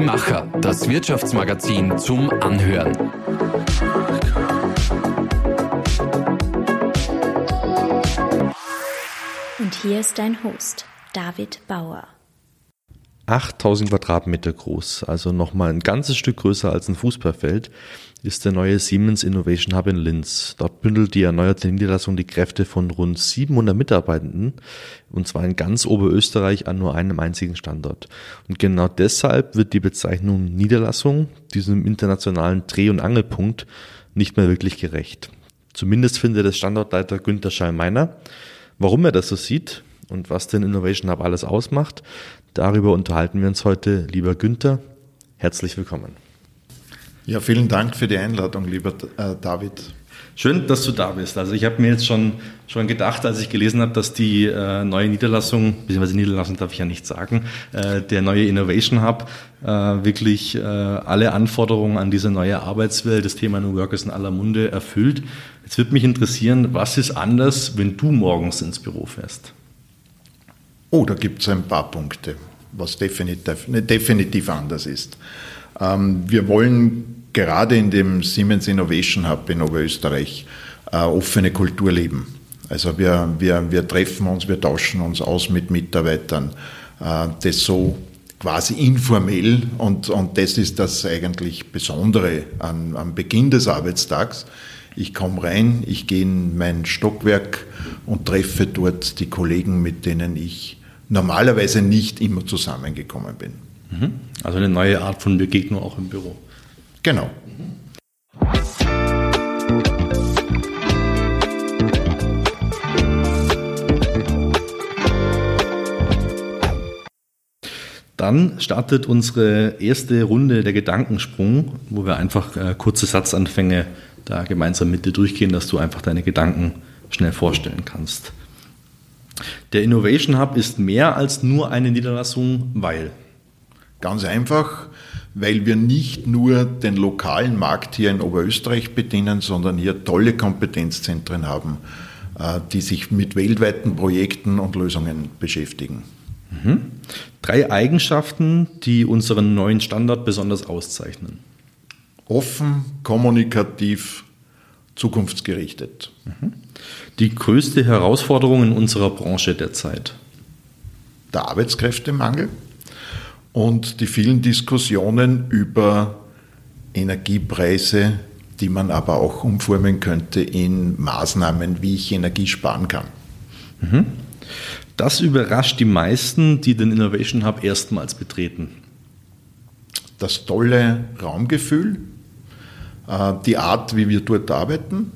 Die Macher, das Wirtschaftsmagazin zum Anhören. Und hier ist dein Host, David Bauer. 8000 Quadratmeter groß, also nochmal ein ganzes Stück größer als ein Fußballfeld, ist der neue Siemens Innovation Hub in Linz. Dort bündelt die erneuerte Niederlassung die Kräfte von rund 700 Mitarbeitenden, und zwar in ganz Oberösterreich an nur einem einzigen Standort. Und genau deshalb wird die Bezeichnung Niederlassung diesem internationalen Dreh- und Angelpunkt nicht mehr wirklich gerecht. Zumindest findet es Standortleiter Günther Schallmeiner. Warum er das so sieht und was den Innovation Hub alles ausmacht, darüber unterhalten wir uns heute. Lieber Günther, herzlich willkommen. Ja, vielen Dank für die Einladung, lieber äh, David. Schön, dass du da bist. Also ich habe mir jetzt schon, schon gedacht, als ich gelesen habe, dass die äh, neue Niederlassung, beziehungsweise Niederlassung darf ich ja nicht sagen, äh, der neue Innovation Hub äh, wirklich äh, alle Anforderungen an diese neue Arbeitswelt, das Thema New Work ist in aller Munde erfüllt. Jetzt würde mich interessieren, was ist anders, wenn du morgens ins Büro fährst? Oh, da gibt es ein paar Punkte, was definitiv, definitiv anders ist. Ähm, wir wollen gerade in dem Siemens Innovation Hub in Oberösterreich äh, offene Kultur leben. Also wir, wir, wir treffen uns, wir tauschen uns aus mit Mitarbeitern. Äh, das so quasi informell und, und das ist das eigentlich Besondere an, am Beginn des Arbeitstags. Ich komme rein, ich gehe in mein Stockwerk und treffe dort die Kollegen, mit denen ich normalerweise nicht immer zusammengekommen bin. Mhm. Also eine neue Art von Begegnung auch im Büro. Genau. Dann startet unsere erste Runde der Gedankensprung, wo wir einfach äh, kurze Satzanfänge da gemeinsam mit dir durchgehen, dass du einfach deine Gedanken schnell vorstellen kannst. Der Innovation Hub ist mehr als nur eine Niederlassung, weil Ganz einfach, weil wir nicht nur den lokalen Markt hier in Oberösterreich bedienen, sondern hier tolle Kompetenzzentren haben, äh, die sich mit weltweiten Projekten und Lösungen beschäftigen. Mhm. Drei Eigenschaften, die unseren neuen Standard besonders auszeichnen. Offen, kommunikativ, zukunftsgerichtet. Mhm. Die größte Herausforderung in unserer Branche derzeit? Der Arbeitskräftemangel und die vielen Diskussionen über Energiepreise, die man aber auch umformen könnte in Maßnahmen, wie ich Energie sparen kann. Mhm. Das überrascht die meisten, die den Innovation Hub erstmals betreten. Das tolle Raumgefühl, die Art, wie wir dort arbeiten,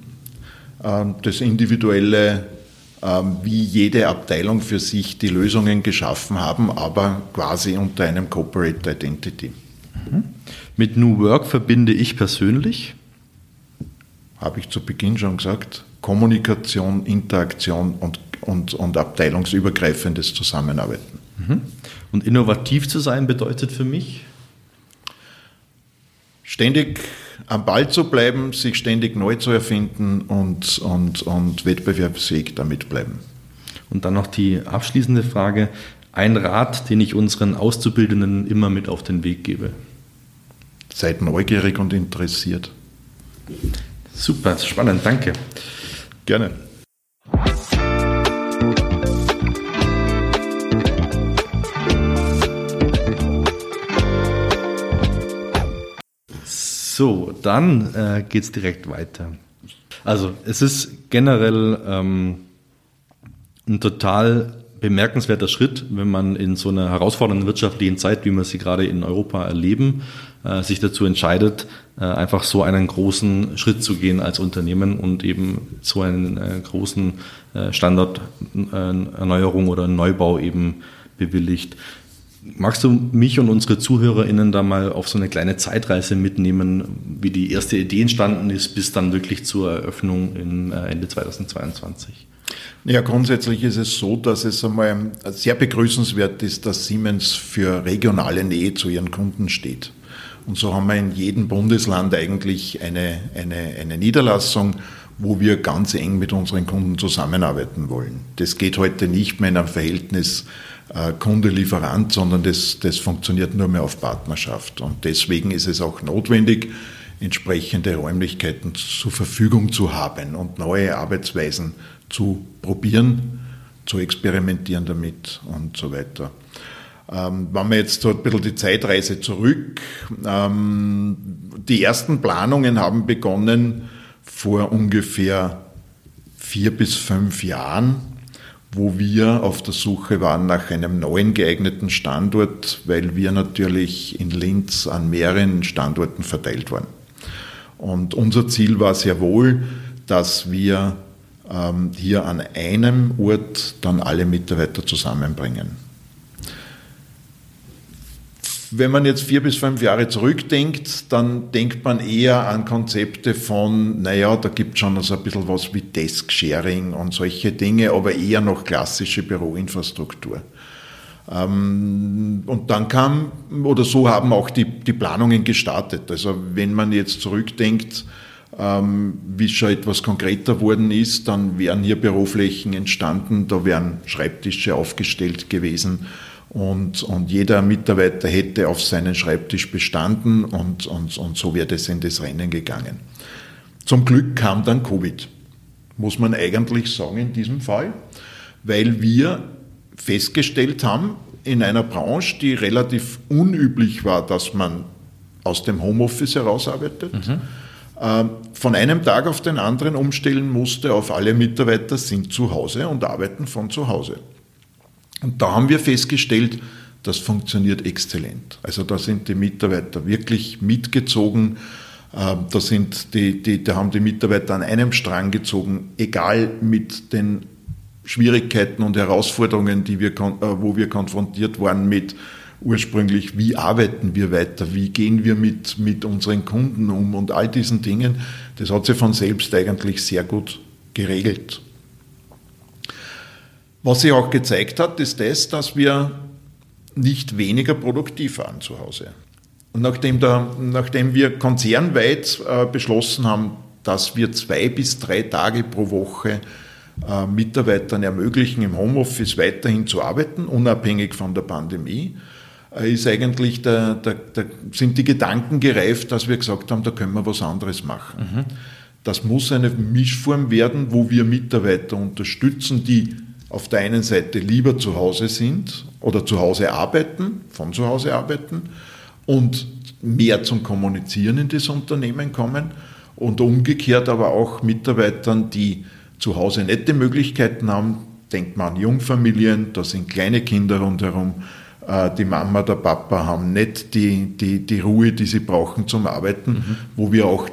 äh, das individuelle ähm, wie jede Abteilung für sich die Lösungen geschaffen haben, aber quasi unter einem Corporate Identity. Mhm. Mit New Work verbinde ich persönlich? Habe ich zu Beginn schon gesagt, Kommunikation, Interaktion und, und, und abteilungsübergreifendes Zusammenarbeiten. Mhm. Und innovativ zu sein bedeutet für mich? Ständig am Ball zu bleiben, sich ständig neu zu erfinden und, und, und wettbewerbsfähig damit bleiben. Und dann noch die abschließende Frage. Ein Rat, den ich unseren Auszubildenden immer mit auf den Weg gebe. Seid neugierig und interessiert. Super, spannend, danke. Gerne. So, dann äh, geht es direkt weiter. Also es ist generell ähm, ein total bemerkenswerter Schritt, wenn man in so einer herausfordernden wirtschaftlichen Zeit, wie wir sie gerade in Europa erleben, äh, sich dazu entscheidet, äh, einfach so einen großen Schritt zu gehen als Unternehmen und eben so einen äh, großen äh, Standarderneuerung oder Neubau eben bewilligt. Magst du mich und unsere ZuhörerInnen da mal auf so eine kleine Zeitreise mitnehmen, wie die erste Idee entstanden ist, bis dann wirklich zur Eröffnung in äh, Ende 2022? Ja, grundsätzlich ist es so, dass es einmal sehr begrüßenswert ist, dass Siemens für regionale Nähe zu ihren Kunden steht. Und so haben wir in jedem Bundesland eigentlich eine, eine, eine Niederlassung, wo wir ganz eng mit unseren Kunden zusammenarbeiten wollen. Das geht heute nicht mehr in einem Verhältnis äh, Kunde-Lieferant, sondern das, das funktioniert nur mehr auf Partnerschaft. Und deswegen ist es auch notwendig, entsprechende Räumlichkeiten zur Verfügung zu haben und neue Arbeitsweisen zu probieren, zu experimentieren damit und so weiter. Ähm, wenn wir jetzt so ein bisschen die Zeitreise zurück, ähm, die ersten Planungen haben begonnen vor ungefähr vier bis fünf Jahren, wo wir auf der Suche waren nach einem neuen geeigneten Standort, weil wir natürlich in Linz an mehreren Standorten verteilt waren. Und unser Ziel war sehr wohl, dass wir ähm, hier an einem Ort dann alle Mitarbeiter zusammenbringen. Wenn man jetzt vier bis fünf Jahre zurückdenkt, dann denkt man eher an Konzepte von, naja, da gibt es schon so ein bisschen was wie Desk-Sharing und solche Dinge, aber eher noch klassische Büroinfrastruktur. Ähm, und dann kam, oder so haben auch die, die Planungen gestartet. Also wenn man jetzt zurückdenkt, ähm, wie schon etwas konkreter worden ist, dann wären hier Büroflächen entstanden, da wären Schreibtische aufgestellt gewesen und, und jeder Mitarbeiter hätte auf seinen Schreibtisch bestanden und, und, und so wäre das in das Rennen gegangen. Zum Glück kam dann Covid, muss man eigentlich sagen in diesem Fall, weil wir festgestellt haben, in einer Branche, die relativ unüblich war, dass man aus dem Homeoffice herausarbeitet, mhm. äh, von einem Tag auf den anderen umstellen musste auf alle Mitarbeiter sind zu Hause und arbeiten von zu Hause. Und da haben wir festgestellt, das funktioniert exzellent. Also da sind die Mitarbeiter wirklich mitgezogen. Ähm, da, sind die, die, da haben die Mitarbeiter an einem Strang gezogen, egal mit den Schwierigkeiten und Herausforderungen, die wir, äh, wo wir konfrontiert waren mit ursprünglich, wie arbeiten wir weiter, wie gehen wir mit, mit unseren Kunden um und all diesen Dingen. Das hat sich von selbst eigentlich sehr gut geregelt. Was sich auch gezeigt hat, ist das, dass wir nicht weniger produktiv waren zu Hause. Und nachdem, der, nachdem wir konzernweit äh, beschlossen haben, dass wir zwei bis drei Tage pro Woche äh, Mitarbeitern ermöglichen, im Homeoffice weiterhin zu arbeiten, unabhängig von der Pandemie, äh, ist eigentlich der, der, der, sind die Gedanken gereift, dass wir gesagt haben, da können wir was anderes machen. Mhm. Das muss eine Mischform werden, wo wir Mitarbeiter unterstützen, die auf der einen Seite lieber zu Hause sind oder zu Hause arbeiten, von zu Hause arbeiten und mehr zum Kommunizieren in das Unternehmen kommen und umgekehrt aber auch Mitarbeitern, die zu Hause nette Möglichkeiten haben, denkt man an Jungfamilien, da sind kleine Kinder rundherum, äh, die Mama, der Papa haben nicht die, die, die Ruhe, die sie brauchen zum Arbeiten, mhm. wo wir auch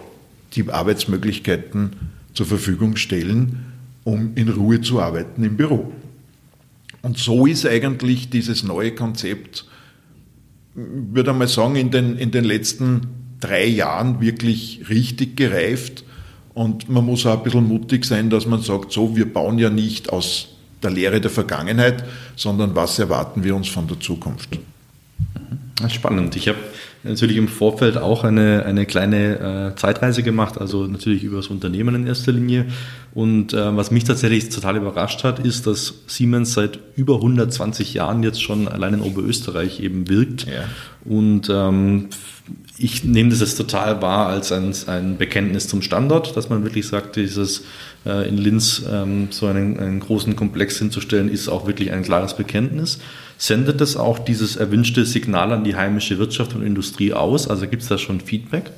die Arbeitsmöglichkeiten zur Verfügung stellen, um in Ruhe zu arbeiten im Büro. Und so ist eigentlich dieses neue Konzept, würde mal sagen, in den, in den letzten drei Jahren wirklich richtig gereift. Und man muss auch ein bisschen mutig sein, dass man sagt, so, wir bauen ja nicht aus der Lehre der Vergangenheit, sondern was erwarten wir uns von der Zukunft. Spannend. Ich habe natürlich im Vorfeld auch eine, eine kleine äh, Zeitreise gemacht, also natürlich über das Unternehmen in erster Linie. Und äh, was mich tatsächlich total überrascht hat, ist, dass Siemens seit über 120 Jahren jetzt schon allein in Oberösterreich eben wirkt. Ja. Und ähm, ich nehme das jetzt total wahr als ein, ein Bekenntnis zum Standort, dass man wirklich sagt, dieses äh, in Linz ähm, so einen, einen großen Komplex hinzustellen, ist auch wirklich ein klares Bekenntnis. Sendet das auch dieses erwünschte Signal an die heimische Wirtschaft und Industrie aus? Also gibt es da schon Feedback?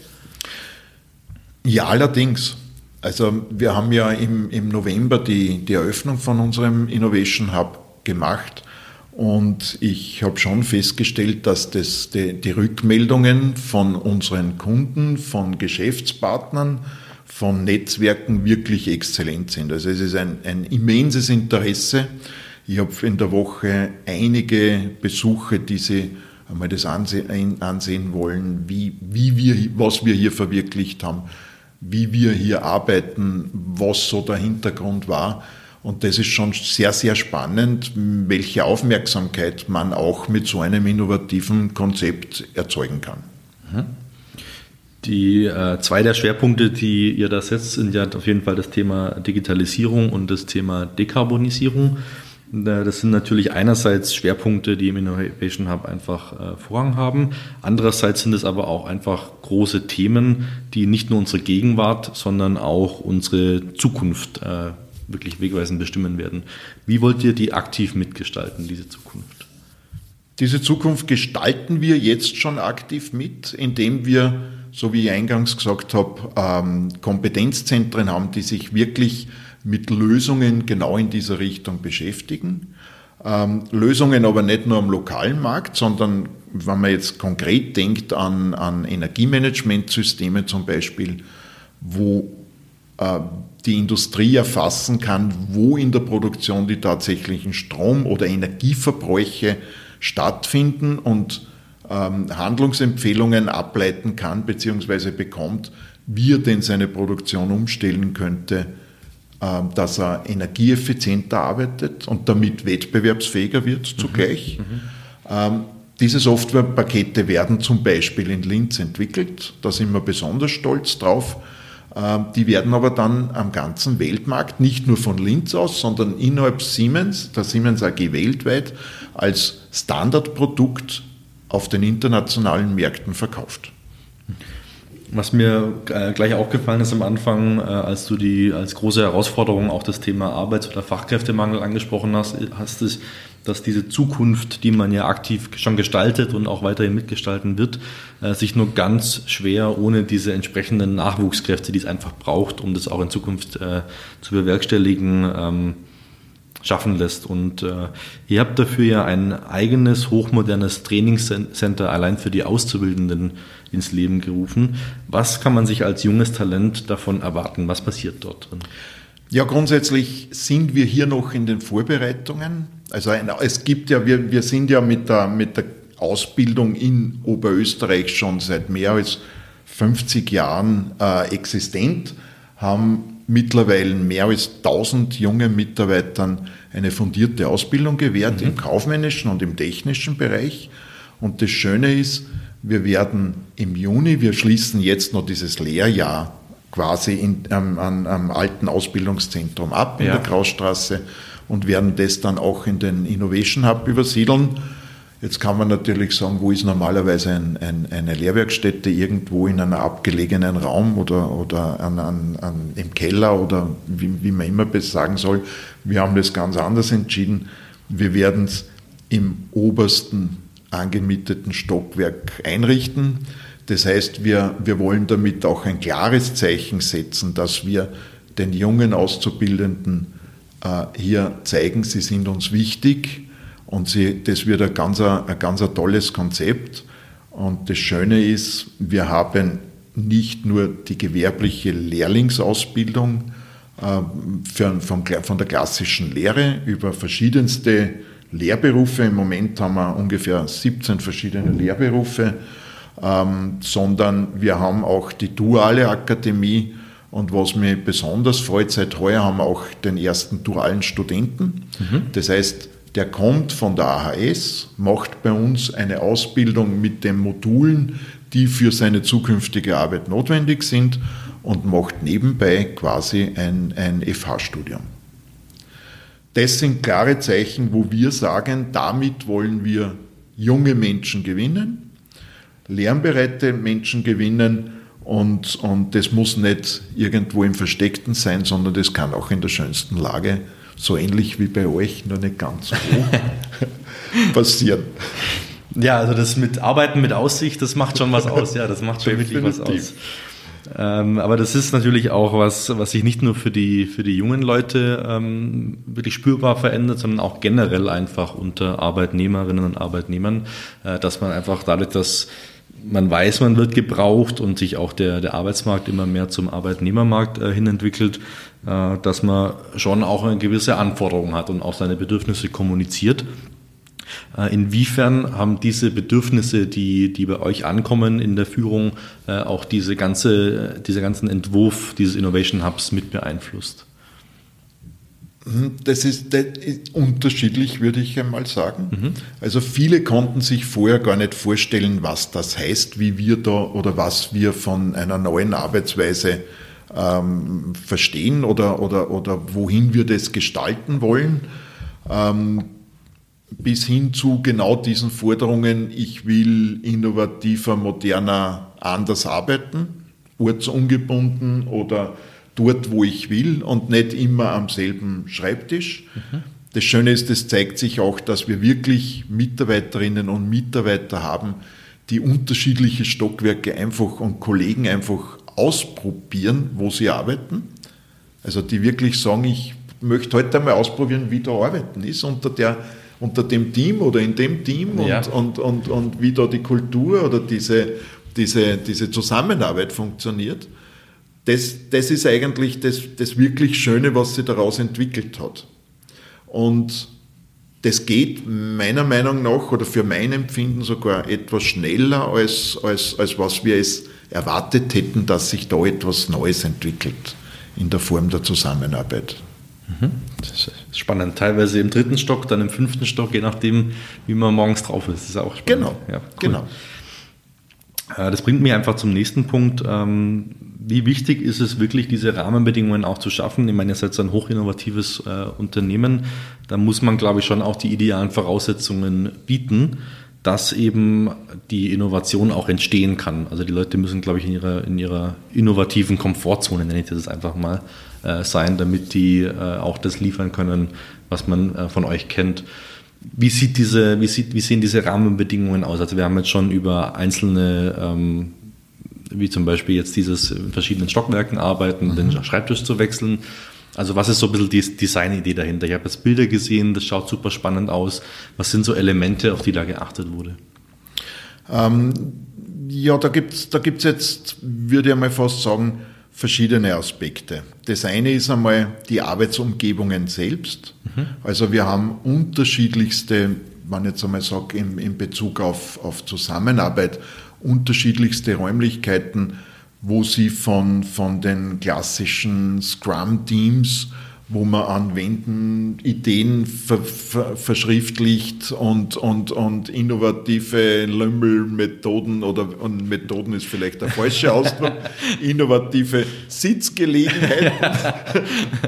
Ja, allerdings. Also wir haben ja im, im November die, die Eröffnung von unserem Innovation Hub gemacht und ich habe schon festgestellt, dass das die, die, Rückmeldungen von unseren Kunden, von Geschäftspartnern, von Netzwerken wirklich exzellent sind. Also es ist ein, ein immenses Interesse. Ich habe in der Woche einige Besuche, die sie einmal das ansehen, wollen, wie, wie wir, was wir hier verwirklicht haben, wie wir hier arbeiten, was so der Hintergrund war. Und das ist schon sehr, sehr spannend, welche Aufmerksamkeit man auch mit so einem innovativen Konzept erzeugen kann. Mhm. Die äh, zwei der Schwerpunkte, die ihr da setzt, sind ja auf jeden Fall das Thema Digitalisierung und das Thema Dekarbonisierung. Das sind natürlich einerseits Schwerpunkte, die im Innovation Hub einfach äh, Vorrang haben. Andererseits sind es aber auch einfach große Themen, die nicht nur unsere Gegenwart, sondern auch unsere Zukunft äh, wirklich wegweisend bestimmen werden. Wie wollt ihr die aktiv mitgestalten, diese Zukunft? Diese Zukunft gestalten wir jetzt schon aktiv mit, indem wir, so wie ich eingangs gesagt habe, ähm, Kompetenzzentren haben, die sich wirklich mit Lösungen genau in dieser Richtung beschäftigen. Ähm, Lösungen aber nicht nur am lokalen Markt, sondern wenn man jetzt konkret denkt an, an Energiemanagementsysteme zum Beispiel, wo äh, die Industrie erfassen kann, wo in der Produktion die tatsächlichen Strom- oder Energieverbräuche stattfinden und ähm, Handlungsempfehlungen ableiten kann bzw. bekommt, wie er denn seine Produktion umstellen könnte, dass er energieeffizienter arbeitet und damit wettbewerbsfähiger wird zugleich. Mhm. Ähm, diese Softwarepakete werden zum Beispiel in Linz entwickelt. Da sind wir besonders stolz drauf. Ähm, die werden aber dann am ganzen Weltmarkt, nicht nur von Linz aus, sondern innerhalb Siemens, der Siemens AG weltweit, als Standardprodukt auf den internationalen Märkten verkauft. Was mir äh, gleich aufgefallen ist am Anfang, äh, als du die als große Herausforderung auch das Thema Arbeits- oder Fachkräftemangel angesprochen hast, hast ist, dass diese Zukunft, die man ja aktiv schon gestaltet und auch weiterhin mitgestalten wird, äh, sich nur ganz schwer ohne diese entsprechenden Nachwuchskräfte, die es einfach braucht, um das auch in Zukunft zu bewerkstelligen, ähm, schaffen lässt. Und äh, ihr habt dafür ja ein eigenes hochmodernes Trainingscenter allein für die Auszubildenden ins Leben gerufen. Was kann man sich als junges Talent davon erwarten? Was passiert dort drin? Ja, grundsätzlich sind wir hier noch in den Vorbereitungen. Also es gibt ja, wir, wir sind ja mit der, mit der Ausbildung in Oberösterreich schon seit mehr als 50 Jahren äh, existent, haben mittlerweile mehr als 1000 junge Mitarbeitern eine fundierte Ausbildung gewährt mhm. im kaufmännischen und im technischen Bereich. Und das Schöne ist, wir werden im Juni, wir schließen jetzt noch dieses Lehrjahr quasi in, ähm, am, am, alten Ausbildungszentrum ab in ja. der Krausstraße und werden das dann auch in den Innovation Hub übersiedeln. Jetzt kann man natürlich sagen, wo ist normalerweise ein, ein, eine Lehrwerkstätte irgendwo in einem abgelegenen Raum oder, oder an, an, an, im Keller oder wie, wie man immer sagen soll. Wir haben das ganz anders entschieden. Wir werden es im obersten angemieteten Stockwerk einrichten. Das heißt, wir, wir wollen damit auch ein klares Zeichen setzen, dass wir den jungen Auszubildenden äh, hier zeigen, sie sind uns wichtig und sie, das wird ein ganz, ein ganz ein tolles Konzept. Und das Schöne ist, wir haben nicht nur die gewerbliche Lehrlingsausbildung äh, für, von, von der klassischen Lehre über verschiedenste Lehrberufe. Im Moment haben wir ungefähr 17 verschiedene Lehrberufe, ähm, sondern wir haben auch die duale Akademie. Und was mich besonders freut, seit heuer haben wir auch den ersten dualen Studenten. Mhm. Das heißt, der kommt von der AHS, macht bei uns eine Ausbildung mit den Modulen, die für seine zukünftige Arbeit notwendig sind und macht nebenbei quasi ein, ein FH-Studium. Das sind klare Zeichen, wo wir sagen, damit wollen wir junge Menschen gewinnen, lernbereite Menschen gewinnen und, und das muss nicht irgendwo im Versteckten sein, sondern das kann auch in der schönsten Lage, so ähnlich wie bei euch, nur nicht ganz so passieren. Ja, also das mit Arbeiten mit Aussicht, das macht schon was aus. Ja, das macht schon wirklich was aus. Ähm, aber das ist natürlich auch was, was sich nicht nur für die, für die jungen Leute ähm, wirklich spürbar verändert, sondern auch generell einfach unter Arbeitnehmerinnen und Arbeitnehmern, äh, dass man einfach dadurch, dass man weiß, man wird gebraucht und sich auch der, der Arbeitsmarkt immer mehr zum Arbeitnehmermarkt äh, hin entwickelt, äh, dass man schon auch eine gewisse Anforderung hat und auch seine Bedürfnisse kommuniziert. Äh, inwiefern haben diese Bedürfnisse, die, die bei euch ankommen in der Führung, äh, auch diese ganze, dieser ganzen Entwurf dieses Innovation Hubs mit beeinflusst? Hm, das ist, das ist, unterschiedlich, würde ich einmal sagen. Mhm. Also viele konnten sich vorher gar nicht vorstellen, was das heißt, wie wir da oder was wir von einer neuen Arbeitsweise ähm, verstehen oder, oder, oder wohin wir das gestalten wollen. Ähm, bis hin zu genau diesen Forderungen, ich will innovativer, moderner, anders arbeiten, ortsungebunden oder dort, wo ich will und nicht immer am selben Schreibtisch. Mhm. Das Schöne ist, es zeigt sich auch, dass wir wirklich Mitarbeiterinnen und Mitarbeiter haben, die unterschiedliche Stockwerke einfach und Kollegen einfach ausprobieren, wo sie arbeiten. Also die wirklich sagen, ich möchte heute einmal ausprobieren, wie da arbeiten ist unter, der, unter dem Team oder in dem Team und, ja. und, und, und wie da die Kultur oder diese, diese, diese Zusammenarbeit funktioniert das, das ist eigentlich das, das wirklich Schöne, was sich daraus entwickelt hat. Und das geht meiner Meinung nach oder für mein Empfinden sogar etwas schneller, als, als, als was wir es erwartet hätten, dass sich da etwas Neues entwickelt in der Form der Zusammenarbeit. Mhm. Das ist spannend. Teilweise im dritten Stock, dann im fünften Stock, je nachdem, wie man morgens drauf ist. Das ist auch spannend. Genau. Ja, cool. genau. Äh, das bringt mich einfach zum nächsten Punkt. Ähm, wie wichtig ist es wirklich, diese Rahmenbedingungen auch zu schaffen? Ich meine, ihr seid ein hochinnovatives äh, Unternehmen. Da muss man, glaube ich, schon auch die idealen Voraussetzungen bieten, dass eben die Innovation auch entstehen kann. Also die Leute müssen, glaube ich, in ihrer, in ihrer innovativen Komfortzone, nenne ich das einfach mal, äh, sein, damit die auch das liefern können, was man von euch kennt. Wie, sieht diese, wie, sieht, wie sehen diese Rahmenbedingungen aus? Also wir haben jetzt schon über einzelne ähm, wie zum Beispiel jetzt dieses in verschiedenen Stockwerken arbeiten, mhm. den Schreibtisch zu wechseln. Also was ist so ein bisschen die Designidee dahinter? Ich habe jetzt Bilder gesehen, das schaut super spannend aus. Was sind so Elemente, auf die da geachtet wurde? Ähm, ja, da gibt es da gibt's jetzt, würde ich mal fast sagen, verschiedene Aspekte. Das eine ist einmal die Arbeitsumgebungen selbst. Mhm. Also wir haben unterschiedlichste, man jetzt einmal sage, in, in Bezug auf, auf Zusammenarbeit, unterschiedlichste Räumlichkeiten, wo sie von, von den klassischen Scrum-Teams, wo man an Wänden Ideen ver, ver, verschriftlicht und, und, und innovative Lümmelmethoden oder und Methoden ist vielleicht der falsche Ausdruck, innovative Sitzgelegenheiten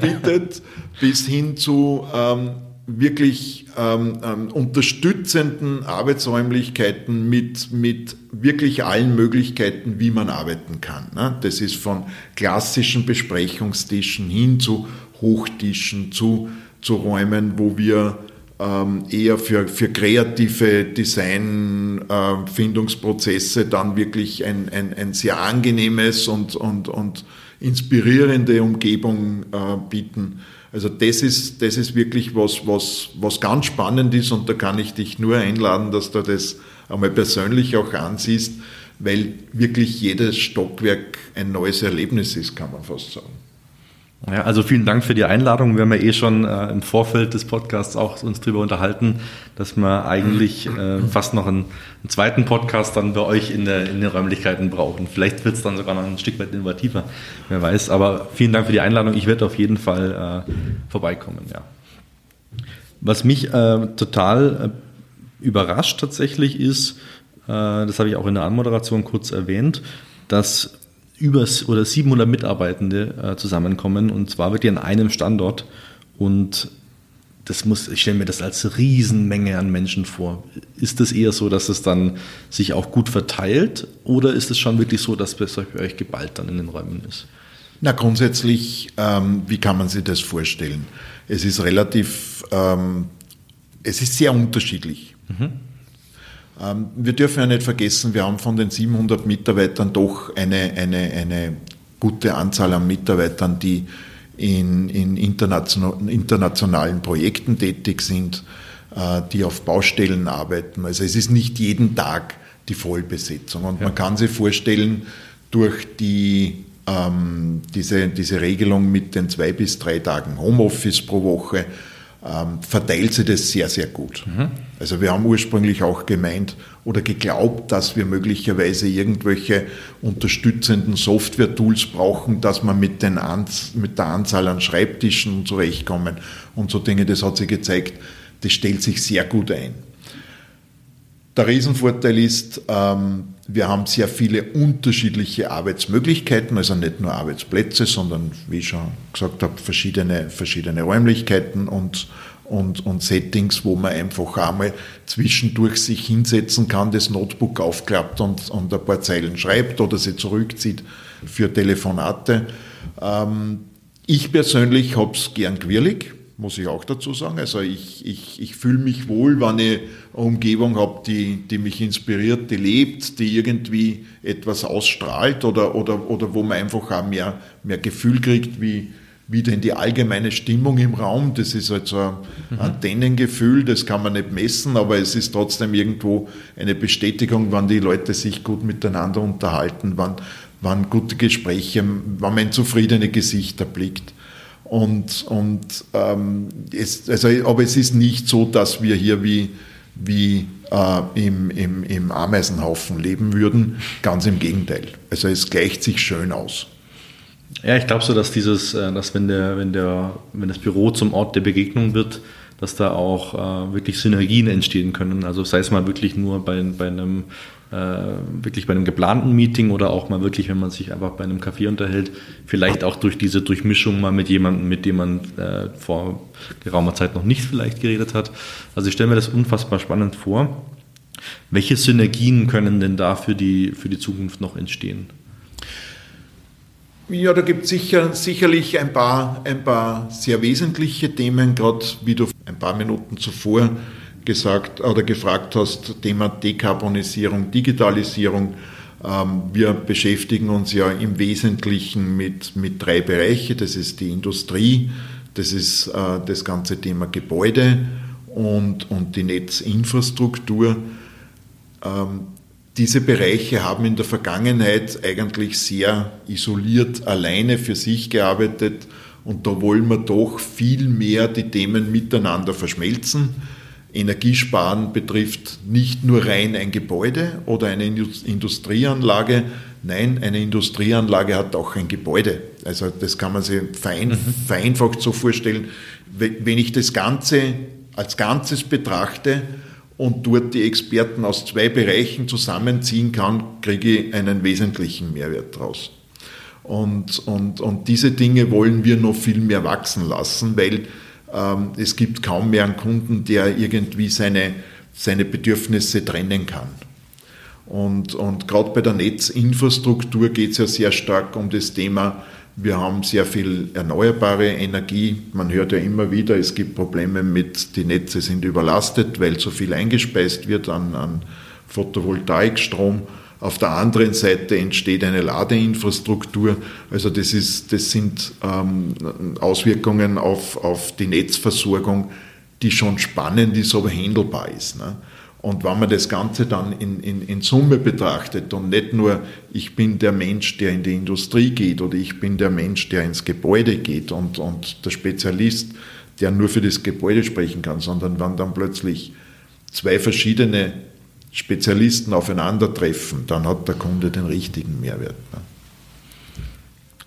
bietet, bis hin zu ähm, wirklich ähm, ähm, unterstützenden Arbeitsräumlichkeiten mit, mit wirklich allen Möglichkeiten, wie man arbeiten kann. Ne? Das ist von klassischen Besprechungstischen hin zu Hochtischen, zu, zu Räumen, wo wir ähm, eher für, für kreative Designfindungsprozesse äh, dann wirklich ein, ein, ein sehr angenehmes und, und, und inspirierende Umgebung äh, bieten also das ist, das ist wirklich was, was, was ganz spannend ist und da kann ich dich nur einladen, dass du das einmal persönlich auch ansiehst, weil wirklich jedes Stockwerk ein neues Erlebnis ist, kann man fast sagen. Ja, also vielen Dank für die Einladung. Wir haben ja eh schon äh, im Vorfeld des Podcasts auch uns darüber unterhalten, dass wir eigentlich äh, fast noch einen, einen, zweiten Podcast dann bei euch in, der, in den Räumlichkeiten brauchen. Vielleicht wird es dann sogar noch ein Stück weit innovativer, wer weiß. Aber vielen Dank für die Einladung. Ich werde auf jeden Fall äh, vorbeikommen. Ja. Was mich äh, total äh, überrascht tatsächlich ist, äh, das habe ich auch in der Anmoderation kurz erwähnt, dass über oder 700 Mitarbeitende äh, zusammenkommen und zwar wirklich an einem Standort und das muss, ich stelle mir das als Riesenmenge an Menschen vor. Ist es eher so, dass es dann sich auch gut verteilt oder ist es schon wirklich so, dass es bei euch geballt dann in den Räumen ist? Na, grundsätzlich, ähm, wie kann man sich das vorstellen? Es ist relativ, ähm, es ist sehr unterschiedlich. Mhm. Ähm, wir dürfen ja nicht vergessen, wir haben von den 700 Mitarbeitern doch eine, eine, eine gute Anzahl an Mitarbeitern, die in, in internationalen Projekten tätig sind, äh, die auf Baustellen arbeiten. Also es ist nicht jeden Tag die Vollbesetzung. Und ja. man kann sich vorstellen, durch die, ähm, diese, diese Regelung mit den zwei bis drei Tagen Homeoffice pro Woche ähm, verteilt sich das sehr, sehr gut. Mhm. Also wir haben ursprünglich auch gemeint oder geglaubt, dass wir möglicherweise irgendwelche unterstützenden Software-Tools brauchen, dass man mit, den Anz mit der Anzahl an Schreibtischen zurechtkommen und so Dinge. Das hat sich gezeigt, das stellt sich sehr gut ein. Der Riesenvorteil ist, ähm, wir haben sehr viele unterschiedliche Arbeitsmöglichkeiten, also nicht nur Arbeitsplätze, sondern, wie ich schon gesagt habe, verschiedene, verschiedene Räumlichkeiten und, und, und Settings, wo man einfach einmal zwischendurch sich hinsetzen kann, das Notebook aufklappt und, und ein paar Zeilen schreibt oder sie zurückzieht für Telefonate. Ähm, ich persönlich habe es gern quirlig muss ich auch dazu sagen. Also ich, ich, ich fühle mich wohl, wenn ich eine Umgebung habe, die, die mich inspiriert, die lebt, die irgendwie etwas ausstrahlt oder, oder, oder wo man einfach auch mehr, mehr Gefühl kriegt, wie, wie denn die allgemeine Stimmung im Raum. Das ist halt so ein mhm. Antennengefühl, das kann man nicht messen, aber es ist trotzdem irgendwo eine Bestätigung, wann die Leute sich gut miteinander unterhalten, wann, wann gute Gespräche, wann man in zufriedene Gesichter blickt. Und, und ähm, es, also, aber es ist nicht so, dass wir hier wie, wie äh, im, im, im Ameisenhaufen leben würden. Ganz im Gegenteil. Also es gleicht sich schön aus. Ja, ich glaube so, dass dieses, äh, dass wenn der, wenn der, wenn das Büro zum Ort der Begegnung wird, dass da auch äh, wirklich Synergien entstehen können. Also sei es mal wirklich nur bei, bei einem äh, wirklich bei einem geplanten Meeting oder auch mal wirklich, wenn man sich einfach bei einem Café unterhält, vielleicht auch durch diese Durchmischung mal mit jemandem, mit dem man äh, vor geraumer Zeit noch nicht vielleicht geredet hat. Also ich stelle mir das unfassbar spannend vor. Welche Synergien können denn da für die, für die Zukunft noch entstehen? Ja, da gibt es sicher, sicherlich ein paar, ein paar sehr wesentliche Themen, gerade wie du ein paar Minuten zuvor gesagt oder gefragt hast, Thema Dekarbonisierung, Digitalisierung. Ähm, wir beschäftigen uns ja im Wesentlichen mit, mit drei Bereichen. Das ist die Industrie, das ist äh, das ganze Thema Gebäude und, und die Netzinfrastruktur. Diese Bereiche haben in der Vergangenheit eigentlich sehr isoliert alleine für sich gearbeitet und da wollen wir doch viel mehr die Themen miteinander verschmelzen. Energiesparen betrifft nicht nur rein ein Gebäude oder eine Industrieanlage, nein, eine Industrieanlage hat auch ein Gebäude. Also das kann man sich fein, mhm. vereinfacht so vorstellen. Wenn ich das Ganze als Ganzes betrachte und dort die Experten aus zwei Bereichen zusammenziehen kann, kriege ich einen wesentlichen Mehrwert daraus. Und, und, und diese Dinge wollen wir noch viel mehr wachsen lassen, weil ähm, es gibt kaum mehr einen Kunden, der irgendwie seine, seine Bedürfnisse trennen kann. Und, und gerade bei der Netzinfrastruktur geht es ja sehr stark um das Thema, wir haben sehr viel erneuerbare Energie. Man hört ja immer wieder, es gibt Probleme mit, die Netze sind überlastet, weil zu viel eingespeist wird an, an Photovoltaikstrom. Auf der anderen Seite entsteht eine Ladeinfrastruktur. Also das, ist, das sind ähm, Auswirkungen auf, auf die Netzversorgung, die schon spannend ist, aber handelbar ist. Ne? Und wenn man das Ganze dann in, in, in Summe betrachtet und nicht nur, ich bin der Mensch, der in die Industrie geht oder ich bin der Mensch, der ins Gebäude geht und, und der Spezialist, der nur für das Gebäude sprechen kann, sondern wenn dann plötzlich zwei verschiedene Spezialisten aufeinandertreffen, dann hat der Kunde den richtigen Mehrwert. Ne?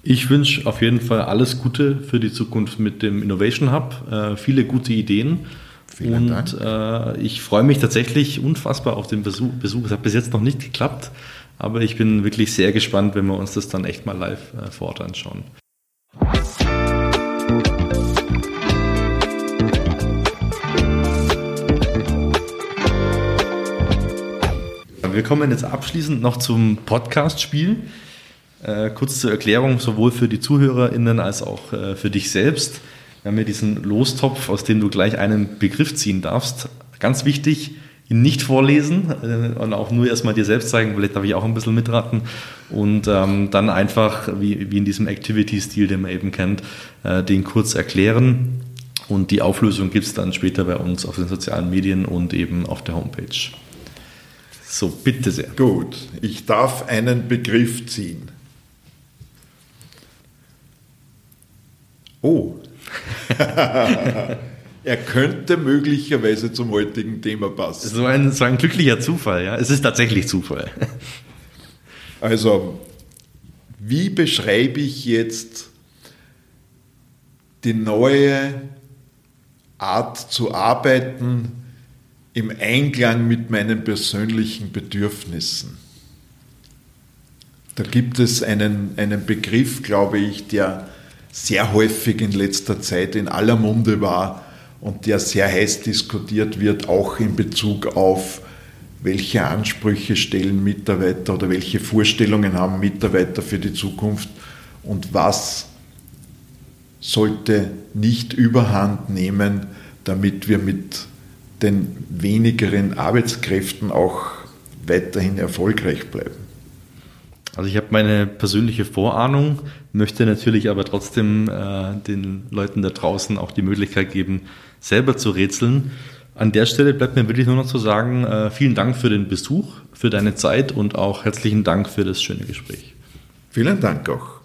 Ich wünsche auf jeden Fall alles Gute für die Zukunft mit dem Innovation Hub. Äh, viele gute Ideen. Vielen und äh, ich freue mich tatsächlich unfassbar auf den Besuch. Besuch. Es hat bis jetzt noch nicht geklappt, aber ich bin wirklich sehr gespannt, wenn wir uns das dann echt mal live äh, vor Ort anschauen. Wir kommen jetzt abschließend noch zum Podcast-Spiel. Äh, kurz zur Erklärung, sowohl für die ZuhörerInnen als auch äh, für dich selbst. Wir haben hier diesen Lostopf, aus dem du gleich einen Begriff ziehen darfst. Ganz wichtig, ihn nicht vorlesen äh, und auch nur erstmal dir selbst zeigen, vielleicht darf ich auch ein bisschen mitraten und ähm, dann einfach, wie, wie in diesem Activity-Stil, den man eben kennt, äh, den kurz erklären. Und die Auflösung gibt es dann später bei uns auf den sozialen Medien und eben auf der Homepage. So, bitte sehr. Gut, ich darf einen Begriff ziehen. Oh. er könnte möglicherweise zum heutigen Thema passen. So ein, so ein glücklicher Zufall, ja. Es ist tatsächlich Zufall. Also, wie beschreibe ich jetzt die neue Art zu arbeiten im Einklang mit meinen persönlichen Bedürfnissen? Da gibt es einen, einen Begriff, glaube ich, der sehr häufig in letzter Zeit in aller Munde war und der sehr heiß diskutiert wird, auch in Bezug auf welche Ansprüche stellen Mitarbeiter oder welche Vorstellungen haben Mitarbeiter für die Zukunft und was sollte nicht überhand nehmen, damit wir mit den wenigeren Arbeitskräften auch weiterhin erfolgreich bleiben. Also ich habe meine persönliche Vorahnung, möchte natürlich aber trotzdem äh, den Leuten da draußen auch die Möglichkeit geben, selber zu rätseln. An der Stelle bleibt mir wirklich nur noch zu sagen, äh, vielen Dank für den Besuch, für deine Zeit und auch herzlichen Dank für das schöne Gespräch. Vielen Dank auch.